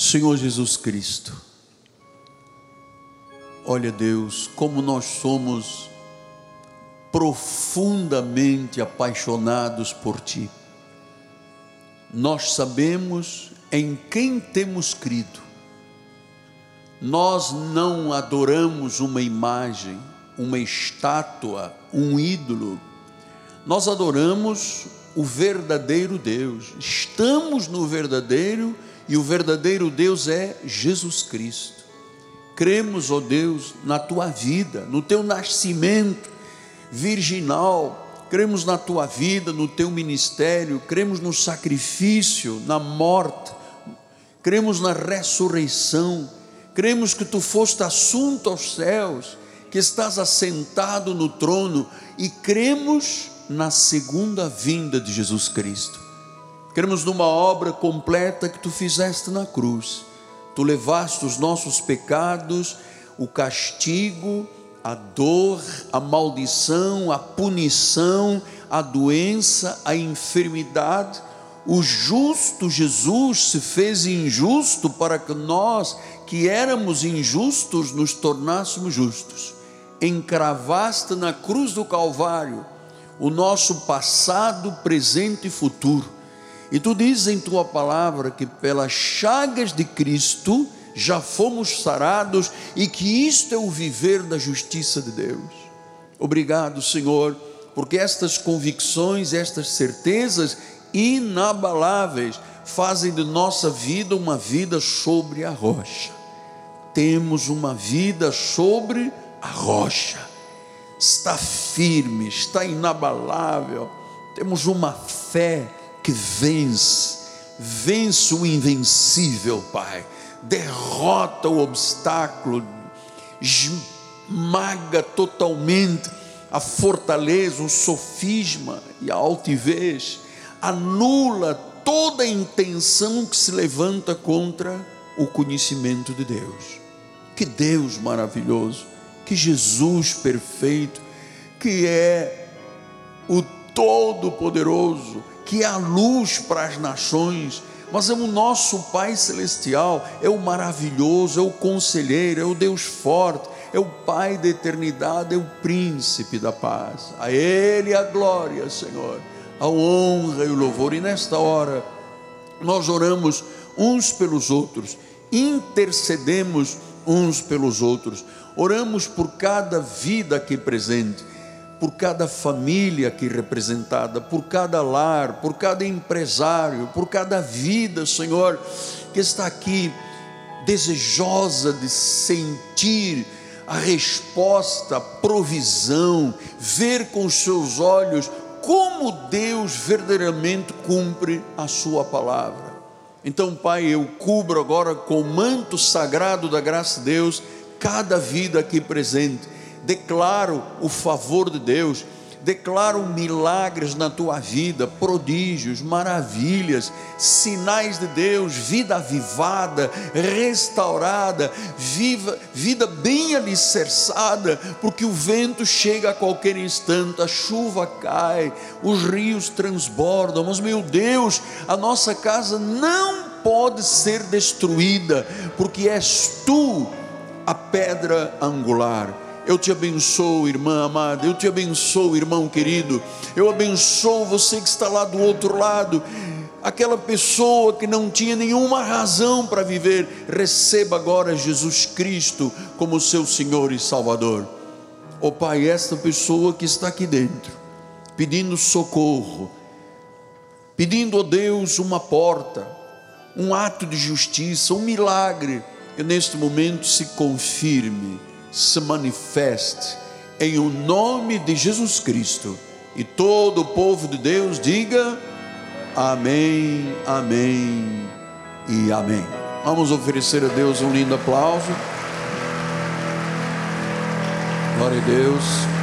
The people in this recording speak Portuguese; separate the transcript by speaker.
Speaker 1: Senhor Jesus Cristo, olha Deus, como nós somos profundamente apaixonados por Ti. Nós sabemos em quem temos crido. Nós não adoramos uma imagem, uma estátua, um ídolo. Nós adoramos o verdadeiro Deus. Estamos no verdadeiro e o verdadeiro Deus é Jesus Cristo. Cremos, ó oh Deus, na tua vida, no teu nascimento virginal, cremos na tua vida, no teu ministério, cremos no sacrifício, na morte, cremos na ressurreição, cremos que tu foste assunto aos céus, que estás assentado no trono e cremos na segunda vinda de Jesus Cristo. Cremos numa obra completa que tu fizeste na cruz. Tu levaste os nossos pecados, o castigo, a dor, a maldição, a punição, a doença, a enfermidade. O justo Jesus se fez injusto para que nós, que éramos injustos, nos tornássemos justos. Encravaste na cruz do Calvário o nosso passado, presente e futuro. E tu dizes em tua palavra que pelas chagas de Cristo, já fomos sarados e que isto é o viver da justiça de Deus. Obrigado, Senhor, porque estas convicções, estas certezas inabaláveis fazem de nossa vida uma vida sobre a rocha. Temos uma vida sobre a rocha. Está firme, está inabalável. Temos uma fé que vence, vence o invencível, Pai derrota o obstáculo, esmaga totalmente a fortaleza, o sofisma e a altivez, anula toda intenção que se levanta contra o conhecimento de Deus. Que Deus maravilhoso, que Jesus perfeito, que é o Todo-Poderoso, que é a luz para as nações, mas é o nosso Pai Celestial, é o maravilhoso, é o conselheiro, é o Deus forte, é o Pai da eternidade, é o príncipe da paz. A Ele a glória, Senhor, a honra e o louvor. E nesta hora, nós oramos uns pelos outros, intercedemos uns pelos outros, oramos por cada vida aqui presente por cada família aqui representada, por cada lar, por cada empresário, por cada vida, Senhor, que está aqui desejosa de sentir a resposta, a provisão, ver com os seus olhos como Deus verdadeiramente cumpre a Sua palavra. Então, Pai, eu cubro agora com o manto sagrado da graça de Deus cada vida aqui presente declaro o favor de Deus, declaro milagres na tua vida, prodígios, maravilhas, sinais de Deus, vida avivada, restaurada, viva, vida bem alicerçada, porque o vento chega a qualquer instante, a chuva cai, os rios transbordam, mas meu Deus, a nossa casa não pode ser destruída, porque és tu a pedra angular eu te abençoo, irmã amada. Eu te abençoo, irmão querido. Eu abençoo você que está lá do outro lado. Aquela pessoa que não tinha nenhuma razão para viver, receba agora Jesus Cristo como seu Senhor e Salvador. Ó oh, Pai, esta pessoa que está aqui dentro, pedindo socorro, pedindo a Deus uma porta, um ato de justiça, um milagre, que neste momento se confirme se manifeste em o nome de Jesus Cristo. E todo o povo de Deus diga amém, amém e amém. Vamos oferecer a Deus um lindo aplauso. Glória a Deus.